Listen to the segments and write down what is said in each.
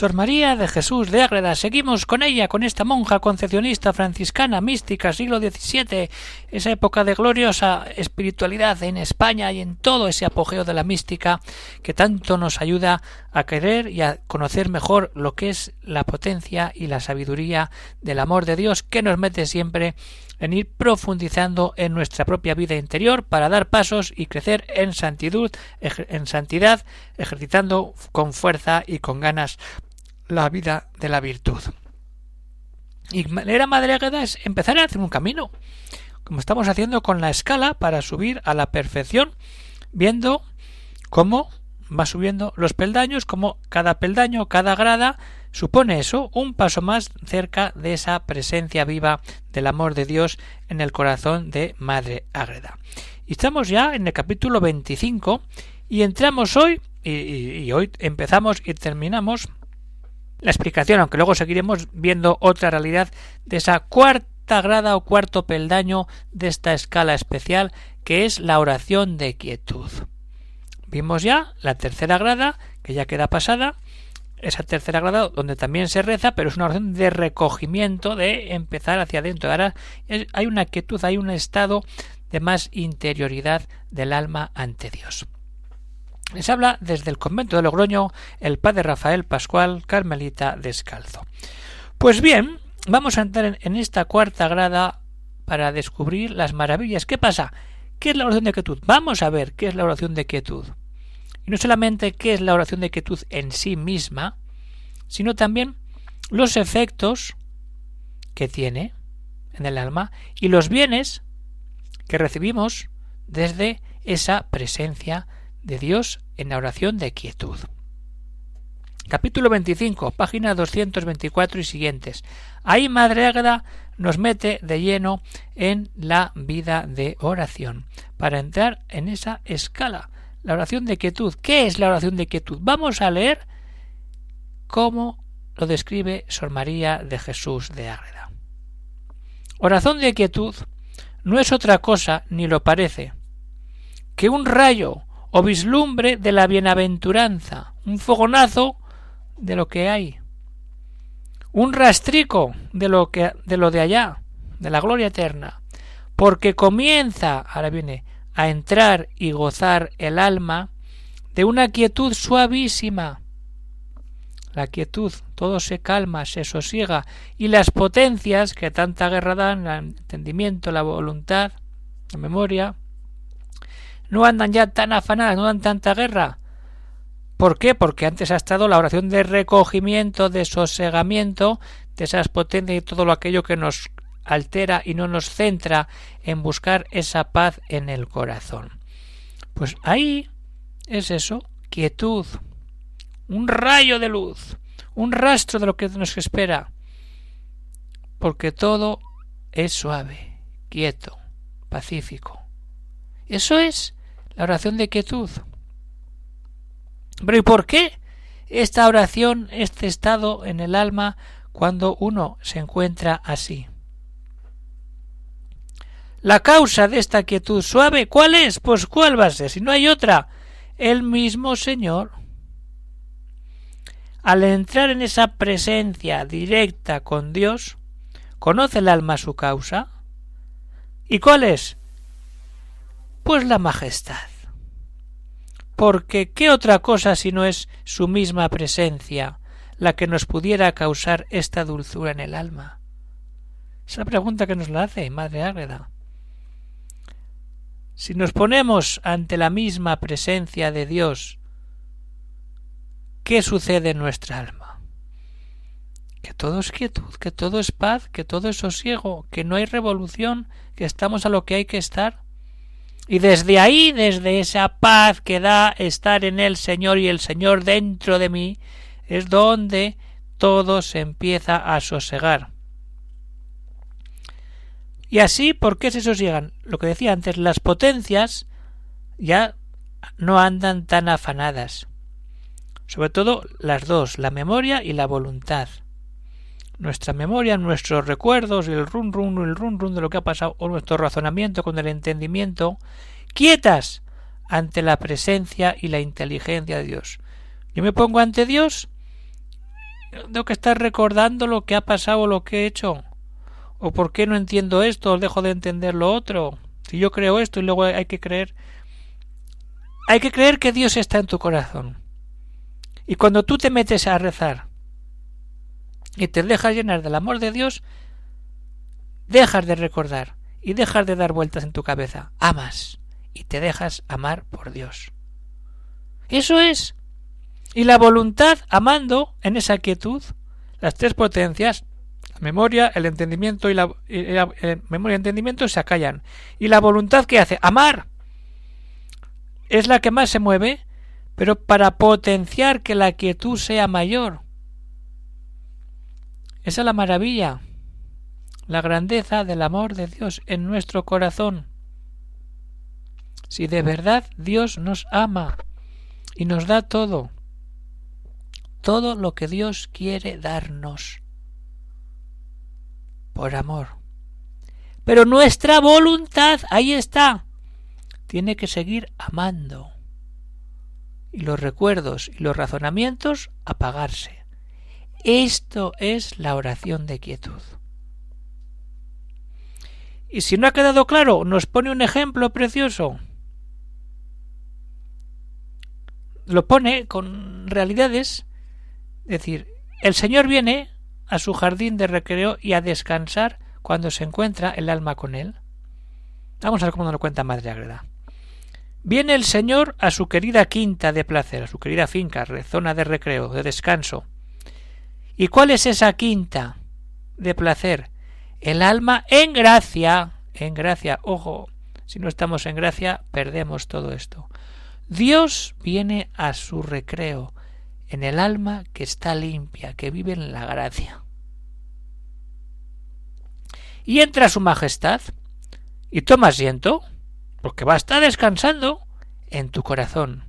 Sor María de Jesús de Ágreda. Seguimos con ella, con esta monja concepcionista franciscana mística, siglo XVII, esa época de gloriosa espiritualidad en España y en todo ese apogeo de la mística que tanto nos ayuda a querer y a conocer mejor lo que es la potencia y la sabiduría del amor de Dios que nos mete siempre en ir profundizando en nuestra propia vida interior para dar pasos y crecer en santidad, en santidad, ejercitando con fuerza y con ganas la vida de la virtud. Y manera madregueda es empezar a hacer un camino, como estamos haciendo con la escala para subir a la perfección, viendo cómo va subiendo los peldaños, como cada peldaño, cada grada supone eso, un paso más cerca de esa presencia viva del amor de Dios en el corazón de Madre Ágreda. Y estamos ya en el capítulo 25 y entramos hoy, y hoy empezamos y terminamos la explicación, aunque luego seguiremos viendo otra realidad de esa cuarta grada o cuarto peldaño de esta escala especial que es la oración de quietud. Vimos ya la tercera grada, que ya queda pasada, esa tercera grada donde también se reza, pero es una oración de recogimiento, de empezar hacia adentro. Ahora hay una quietud, hay un estado de más interioridad del alma ante Dios. Les habla desde el convento de Logroño el padre Rafael Pascual, carmelita descalzo. Pues bien, vamos a entrar en esta cuarta grada para descubrir las maravillas. ¿Qué pasa? ¿Qué es la oración de quietud? Vamos a ver qué es la oración de quietud. Y no solamente qué es la oración de quietud en sí misma, sino también los efectos que tiene en el alma y los bienes que recibimos desde esa presencia de Dios en la oración de quietud. Capítulo 25, página 224 y siguientes. Ahí Madre Águeda nos mete de lleno en la vida de oración para entrar en esa escala. La oración de quietud. ¿Qué es la oración de quietud? Vamos a leer cómo lo describe Sor María de Jesús de Ágreda. Oración de quietud no es otra cosa, ni lo parece, que un rayo o vislumbre de la bienaventuranza, un fogonazo de lo que hay, un rastrico de lo que de lo de allá, de la gloria eterna, porque comienza, ahora viene, a entrar y gozar el alma de una quietud suavísima. La quietud, todo se calma, se sosiega, y las potencias que tanta guerra dan, el entendimiento, la voluntad, la memoria, no andan ya tan afanadas, no dan tanta guerra. ¿Por qué? Porque antes ha estado la oración de recogimiento, de sosegamiento, de esas potencias y todo lo aquello que nos altera y no nos centra en buscar esa paz en el corazón. Pues ahí es eso, quietud, un rayo de luz, un rastro de lo que nos espera, porque todo es suave, quieto, pacífico. Eso es la oración de quietud. Pero ¿y por qué esta oración, este estado en el alma cuando uno se encuentra así? La causa de esta quietud suave, ¿cuál es? Pues cuál va a ser, si no hay otra, el mismo Señor. Al entrar en esa presencia directa con Dios, conoce el alma su causa. ¿Y cuál es? Pues la majestad. Porque ¿qué otra cosa si no es su misma presencia la que nos pudiera causar esta dulzura en el alma? Esa pregunta que nos la hace Madre Ágreda. Si nos ponemos ante la misma presencia de Dios, ¿qué sucede en nuestra alma? Que todo es quietud, que todo es paz, que todo es sosiego, que no hay revolución, que estamos a lo que hay que estar. Y desde ahí, desde esa paz que da estar en el Señor y el Señor dentro de mí, es donde todo se empieza a sosegar. Y así, ¿por qué se sosiegan? Lo que decía antes, las potencias ya no andan tan afanadas. Sobre todo las dos, la memoria y la voluntad. Nuestra memoria, nuestros recuerdos, el run run, el run run de lo que ha pasado, o nuestro razonamiento con el entendimiento, quietas ante la presencia y la inteligencia de Dios. Yo me pongo ante Dios, tengo que estar recordando lo que ha pasado lo que he hecho. O por qué no entiendo esto, o dejo de entender lo otro. Si yo creo esto y luego hay que creer. Hay que creer que Dios está en tu corazón. Y cuando tú te metes a rezar y te dejas llenar del amor de Dios, dejas de recordar y dejas de dar vueltas en tu cabeza. Amas y te dejas amar por Dios. Eso es. Y la voluntad amando en esa quietud, las tres potencias, la memoria, el entendimiento y la, memoria y entendimiento se acallan. Y la voluntad que hace amar es la que más se mueve, pero para potenciar que la quietud sea mayor. Esa es la maravilla, la grandeza del amor de Dios en nuestro corazón si de verdad Dios nos ama y nos da todo, todo lo que Dios quiere darnos por amor. Pero nuestra voluntad, ahí está, tiene que seguir amando. Y los recuerdos y los razonamientos apagarse. Esto es la oración de quietud. Y si no ha quedado claro, nos pone un ejemplo precioso. lo pone con realidades. Es decir, el Señor viene a su jardín de recreo y a descansar cuando se encuentra el alma con él. Vamos a ver cómo nos lo cuenta Madre Agreda. Viene el Señor a su querida quinta de placer, a su querida finca, zona de recreo, de descanso. ¿Y cuál es esa quinta de placer? El alma en gracia, en gracia, ojo, si no estamos en gracia, perdemos todo esto. Dios viene a su recreo en el alma que está limpia, que vive en la gracia. Y entra su majestad y toma asiento, porque va a estar descansando en tu corazón.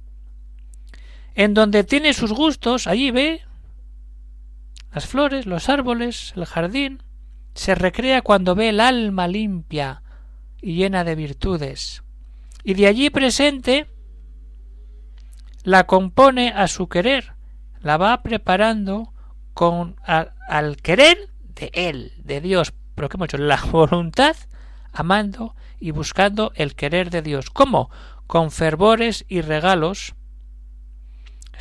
En donde tiene sus gustos, allí ve las flores, los árboles, el jardín. Se recrea cuando ve el alma limpia y llena de virtudes. Y de allí presente la compone a su querer, la va preparando con al querer de él, de Dios, pero que hemos hecho la voluntad, amando y buscando el querer de Dios. ¿Cómo? Con fervores y regalos,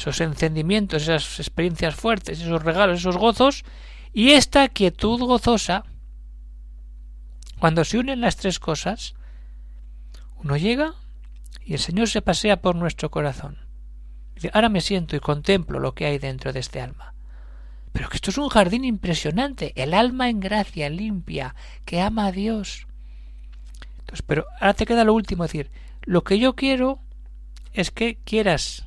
esos encendimientos, esas experiencias fuertes, esos regalos, esos gozos, y esta quietud gozosa, cuando se unen las tres cosas, uno llega y el Señor se pasea por nuestro corazón ahora me siento y contemplo lo que hay dentro de este alma. Pero que esto es un jardín impresionante, el alma en gracia, limpia, que ama a Dios. Entonces, pero ahora te queda lo último, decir, lo que yo quiero es que quieras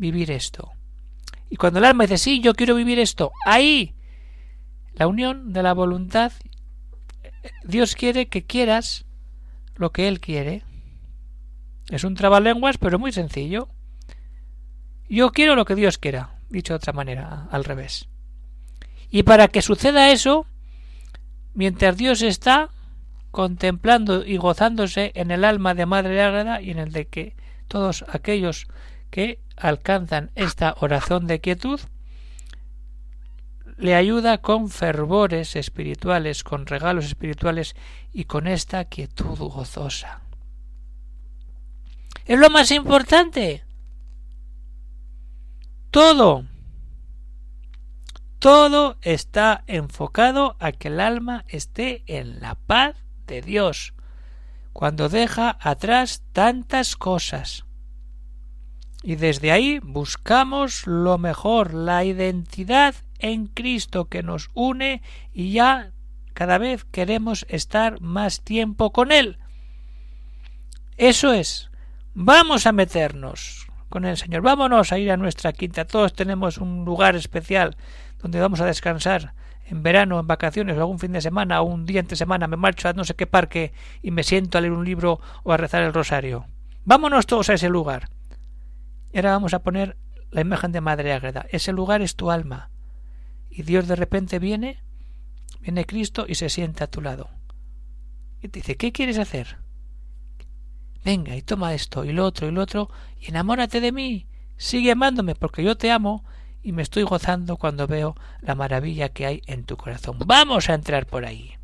vivir esto. Y cuando el alma dice, sí, yo quiero vivir esto, ahí, la unión de la voluntad, Dios quiere que quieras lo que Él quiere. Es un trabalenguas, pero muy sencillo. Yo quiero lo que Dios quiera, dicho de otra manera, al revés. Y para que suceda eso, mientras Dios está contemplando y gozándose en el alma de Madre Ágreda y en el de que todos aquellos que alcanzan esta oración de quietud, le ayuda con fervores espirituales, con regalos espirituales y con esta quietud gozosa. Es lo más importante. Todo, todo está enfocado a que el alma esté en la paz de Dios, cuando deja atrás tantas cosas. Y desde ahí buscamos lo mejor, la identidad en Cristo que nos une y ya cada vez queremos estar más tiempo con Él. Eso es. Vamos a meternos con el Señor. Vámonos a ir a nuestra quinta. Todos tenemos un lugar especial donde vamos a descansar en verano, en vacaciones, o algún fin de semana, o un día entre semana, me marcho a no sé qué parque y me siento a leer un libro o a rezar el rosario. Vámonos todos a ese lugar. Y ahora vamos a poner la imagen de Madre Ágreda. Ese lugar es tu alma. Y Dios de repente viene, viene Cristo y se sienta a tu lado. Y te dice, ¿qué quieres hacer? Venga, y toma esto, y lo otro, y lo otro, y enamórate de mí. Sigue amándome, porque yo te amo y me estoy gozando cuando veo la maravilla que hay en tu corazón. Vamos a entrar por ahí.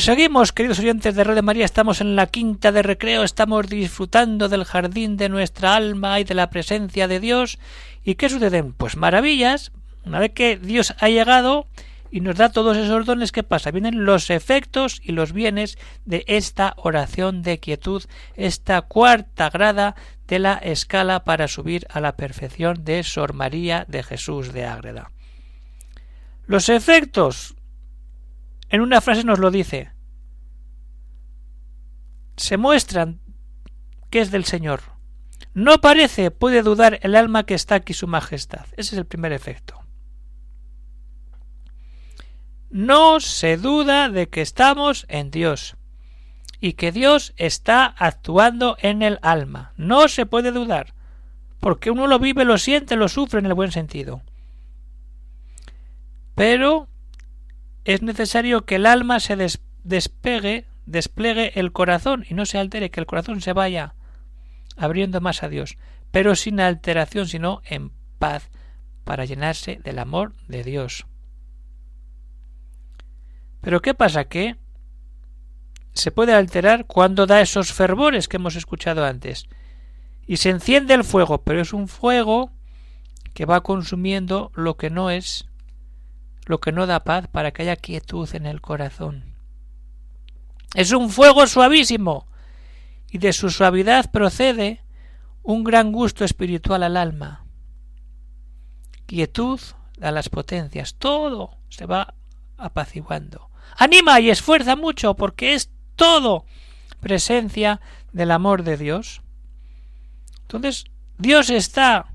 Pues seguimos, queridos oyentes de de María, estamos en la quinta de recreo, estamos disfrutando del jardín de nuestra alma y de la presencia de Dios. ¿Y qué suceden? Pues maravillas. Una vez que Dios ha llegado y nos da todos esos dones, ¿qué pasa? Vienen los efectos y los bienes de esta oración de quietud, esta cuarta grada de la escala para subir a la perfección de Sor María de Jesús de Ágreda. Los efectos en una frase nos lo dice. Se muestran que es del Señor. No parece, puede dudar el alma que está aquí su majestad. Ese es el primer efecto. No se duda de que estamos en Dios y que Dios está actuando en el alma. No se puede dudar, porque uno lo vive, lo siente, lo sufre en el buen sentido. Pero es necesario que el alma se despegue, despliegue el corazón y no se altere, que el corazón se vaya abriendo más a Dios, pero sin alteración, sino en paz, para llenarse del amor de Dios. Pero ¿qué pasa? Que se puede alterar cuando da esos fervores que hemos escuchado antes. Y se enciende el fuego, pero es un fuego que va consumiendo lo que no es lo que no da paz para que haya quietud en el corazón. Es un fuego suavísimo, y de su suavidad procede un gran gusto espiritual al alma. Quietud a las potencias, todo se va apaciguando. Anima y esfuerza mucho porque es todo presencia del amor de Dios. Entonces, Dios está,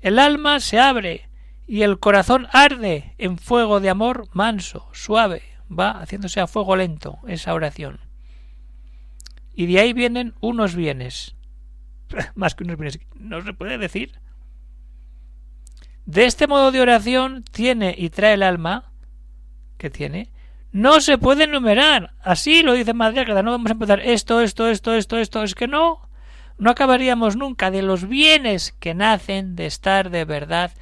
el alma se abre y el corazón arde en fuego de amor manso, suave, va haciéndose a fuego lento esa oración. Y de ahí vienen unos bienes. Más que unos bienes, no se puede decir. De este modo de oración tiene y trae el alma que tiene, no se puede enumerar. Así lo dice Madre no vamos a empezar esto, esto, esto, esto, esto, es que no, no acabaríamos nunca de los bienes que nacen de estar de verdad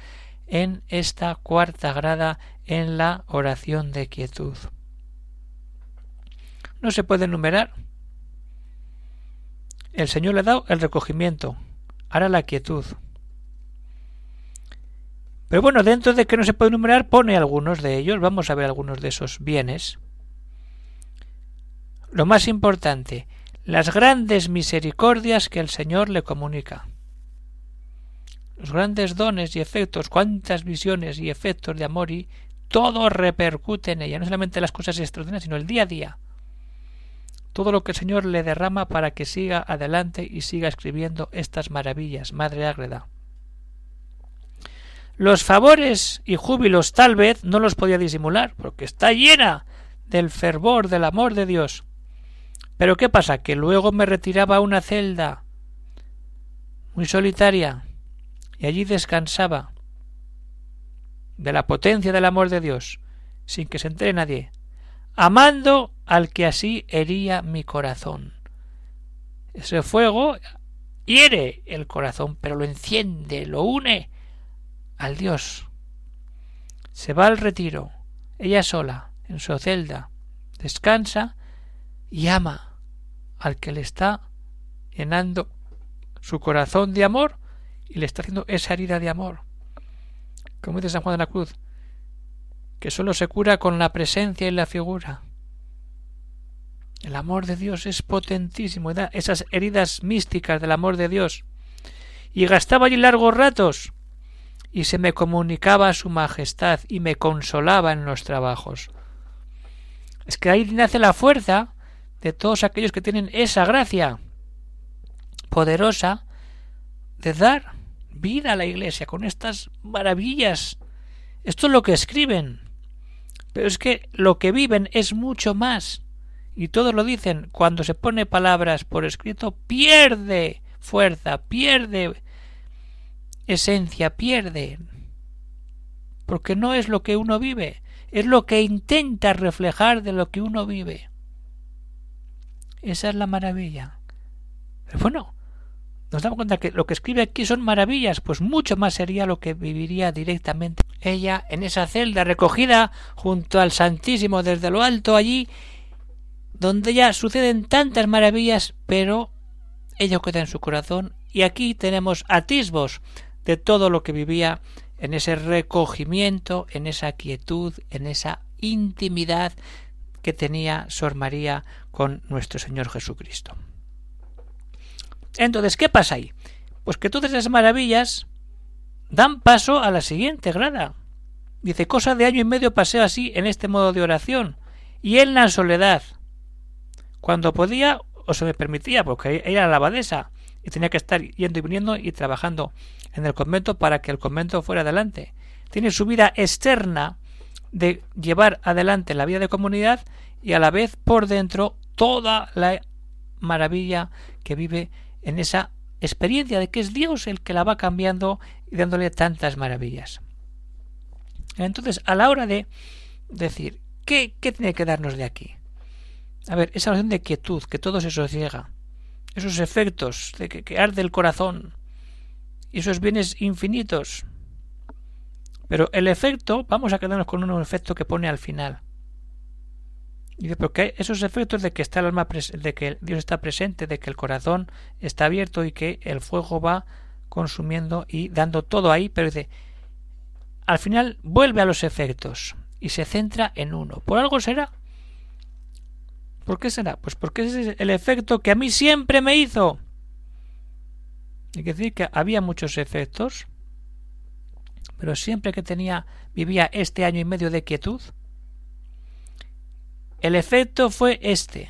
en esta cuarta grada en la oración de quietud. No se puede enumerar. El Señor le ha dado el recogimiento, ahora la quietud. Pero bueno, dentro de que no se puede enumerar, pone algunos de ellos. Vamos a ver algunos de esos bienes. Lo más importante, las grandes misericordias que el Señor le comunica. Los grandes dones y efectos, cuántas visiones y efectos de amor y todo repercute en ella, no solamente las cosas extraordinarias, sino el día a día. Todo lo que el Señor le derrama para que siga adelante y siga escribiendo estas maravillas, Madre Ágreda. Los favores y júbilos tal vez no los podía disimular, porque está llena del fervor del amor de Dios. Pero ¿qué pasa? Que luego me retiraba a una celda muy solitaria y allí descansaba de la potencia del amor de Dios, sin que se entere nadie, amando al que así hería mi corazón. Ese fuego hiere el corazón, pero lo enciende, lo une al Dios. Se va al retiro, ella sola, en su celda, descansa y ama al que le está llenando su corazón de amor y le está haciendo esa herida de amor. Como dice San Juan de la Cruz, que solo se cura con la presencia y la figura. El amor de Dios es potentísimo, esas heridas místicas del amor de Dios. Y gastaba allí largos ratos y se me comunicaba su majestad y me consolaba en los trabajos. Es que ahí nace la fuerza de todos aquellos que tienen esa gracia poderosa de dar vida a la Iglesia con estas maravillas. Esto es lo que escriben. Pero es que lo que viven es mucho más. Y todos lo dicen, cuando se pone palabras por escrito, pierde fuerza, pierde esencia pierde, porque no es lo que uno vive, es lo que intenta reflejar de lo que uno vive. Esa es la maravilla. Pero bueno, nos damos cuenta que lo que escribe aquí son maravillas, pues mucho más sería lo que viviría directamente ella en esa celda recogida junto al Santísimo desde lo alto allí, donde ya suceden tantas maravillas, pero ello queda en su corazón y aquí tenemos atisbos de todo lo que vivía en ese recogimiento, en esa quietud, en esa intimidad que tenía Sor María con nuestro Señor Jesucristo. Entonces, ¿qué pasa ahí? Pues que todas esas maravillas dan paso a la siguiente grada. Dice, cosa de año y medio paseo así en este modo de oración, y en la soledad, cuando podía o se me permitía, porque era la abadesa, y tenía que estar yendo y viniendo y trabajando en el convento para que el convento fuera adelante. Tiene su vida externa de llevar adelante la vida de comunidad y a la vez por dentro toda la maravilla que vive en esa experiencia de que es Dios el que la va cambiando y dándole tantas maravillas. Entonces, a la hora de decir, ¿qué, qué tiene que darnos de aquí? A ver, esa oración de quietud, que todo se sosiega, esos efectos de que, que arde el corazón, y esos bienes infinitos. Pero el efecto, vamos a quedarnos con un efecto que pone al final. Dice, porque esos efectos de que está el alma de que Dios está presente, de que el corazón está abierto y que el fuego va consumiendo y dando todo ahí, pero dice, al final vuelve a los efectos y se centra en uno. ¿Por algo será? ¿Por qué será? Pues porque ese es el efecto que a mí siempre me hizo. Hay que decir que había muchos efectos, pero siempre que tenía vivía este año y medio de quietud, el efecto fue este.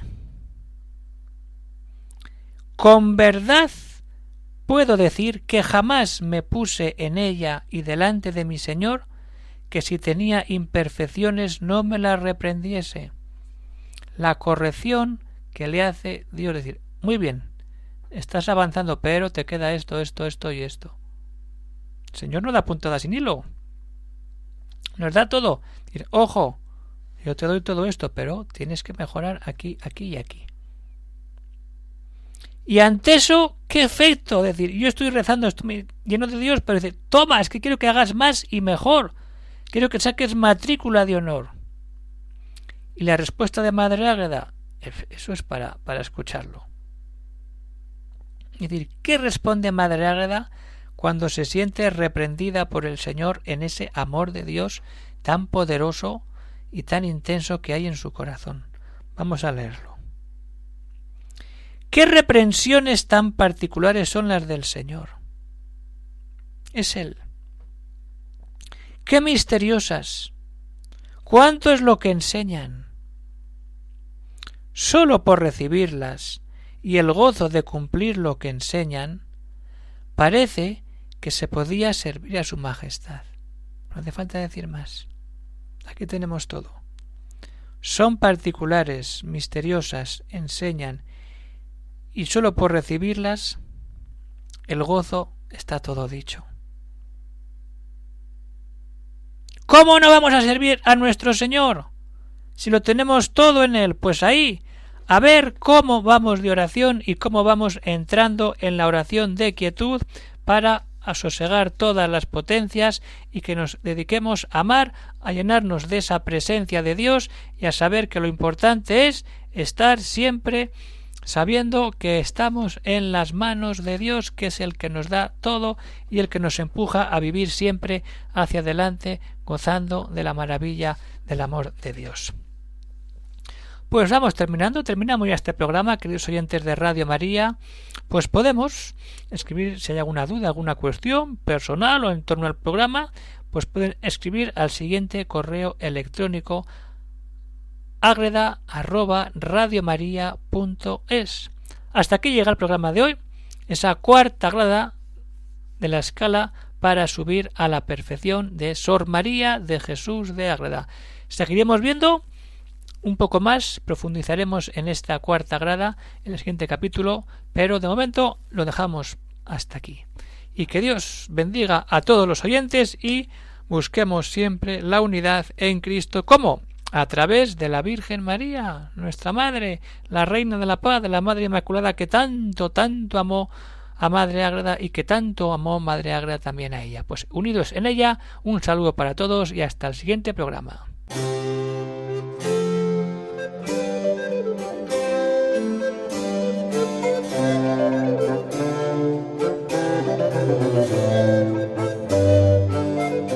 Con verdad puedo decir que jamás me puse en ella y delante de mi Señor que si tenía imperfecciones no me las reprendiese. La corrección que le hace Dios decir, muy bien, estás avanzando, pero te queda esto, esto, esto y esto. El Señor no da puntada sin hilo. Nos da todo. ojo, yo te doy todo esto, pero tienes que mejorar aquí, aquí y aquí. Y ante eso, ¿qué efecto? Es decir, yo estoy rezando, estoy lleno de Dios, pero dice, toma, es que quiero que hagas más y mejor. Quiero que saques matrícula de honor. Y la respuesta de Madre Águeda, eso es para, para escucharlo. Es decir, ¿qué responde Madre Águeda cuando se siente reprendida por el Señor en ese amor de Dios tan poderoso y tan intenso que hay en su corazón? Vamos a leerlo. ¿Qué reprensiones tan particulares son las del Señor? Es Él. Qué misteriosas. ¿Cuánto es lo que enseñan? Sólo por recibirlas y el gozo de cumplir lo que enseñan, parece que se podía servir a su majestad. No hace falta decir más. Aquí tenemos todo. Son particulares, misteriosas, enseñan y sólo por recibirlas el gozo está todo dicho. ¿Cómo no vamos a servir a nuestro Señor? Si lo tenemos todo en Él, pues ahí, a ver cómo vamos de oración y cómo vamos entrando en la oración de quietud para asosegar todas las potencias y que nos dediquemos a amar, a llenarnos de esa presencia de Dios y a saber que lo importante es estar siempre sabiendo que estamos en las manos de Dios, que es el que nos da todo y el que nos empuja a vivir siempre hacia adelante, gozando de la maravilla del amor de Dios. Pues vamos terminando, terminamos ya este programa, queridos oyentes de Radio María. Pues podemos escribir si hay alguna duda, alguna cuestión personal o en torno al programa, pues pueden escribir al siguiente correo electrónico agreda arroba Hasta aquí llega el programa de hoy, esa cuarta grada de la escala para subir a la perfección de Sor María de Jesús de Ágreda. Seguiremos viendo un poco más, profundizaremos en esta cuarta grada en el siguiente capítulo, pero de momento lo dejamos hasta aquí. Y que Dios bendiga a todos los oyentes y busquemos siempre la unidad en Cristo como a través de la Virgen María, nuestra Madre, la Reina de la Paz, la Madre Inmaculada, que tanto, tanto amó a Madre Ágreda y que tanto amó Madre Ágreda también a ella. Pues unidos en ella, un saludo para todos y hasta el siguiente programa.